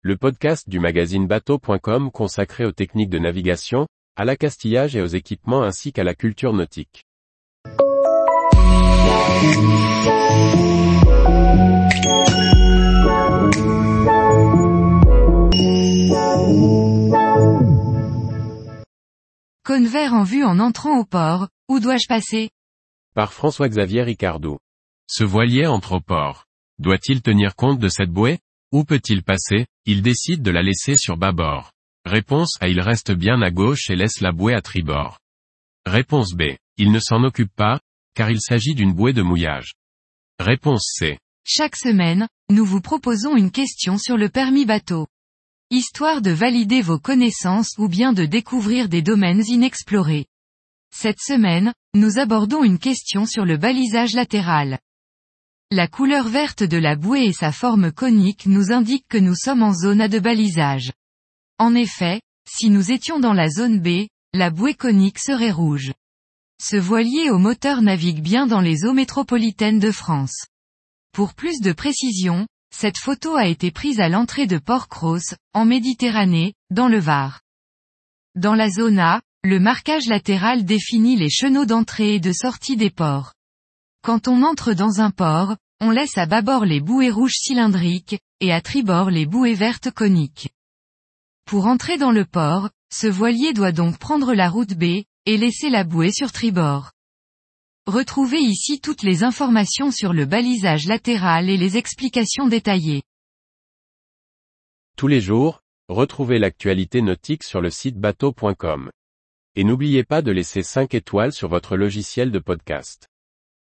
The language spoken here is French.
le podcast du magazine bateau.com consacré aux techniques de navigation, à l'accastillage et aux équipements ainsi qu'à la culture nautique. Cône vert en vue en entrant au port, où dois-je passer? Par François-Xavier Ricardou. Ce voilier entre au port. Doit-il tenir compte de cette bouée? Où peut-il passer? Il décide de la laisser sur bâbord. Réponse A. Il reste bien à gauche et laisse la bouée à tribord. Réponse B. Il ne s'en occupe pas, car il s'agit d'une bouée de mouillage. Réponse C. Chaque semaine, nous vous proposons une question sur le permis bateau. Histoire de valider vos connaissances ou bien de découvrir des domaines inexplorés. Cette semaine, nous abordons une question sur le balisage latéral. La couleur verte de la bouée et sa forme conique nous indiquent que nous sommes en zone A de balisage. En effet, si nous étions dans la zone B, la bouée conique serait rouge. Ce voilier au moteur navigue bien dans les eaux métropolitaines de France. Pour plus de précision, cette photo a été prise à l'entrée de Port-Cros, en Méditerranée, dans le Var. Dans la zone A, le marquage latéral définit les chenaux d'entrée et de sortie des ports. Quand on entre dans un port, on laisse à bâbord les bouées rouges cylindriques, et à tribord les bouées vertes coniques. Pour entrer dans le port, ce voilier doit donc prendre la route B, et laisser la bouée sur tribord. Retrouvez ici toutes les informations sur le balisage latéral et les explications détaillées. Tous les jours, retrouvez l'actualité nautique sur le site bateau.com. Et n'oubliez pas de laisser 5 étoiles sur votre logiciel de podcast.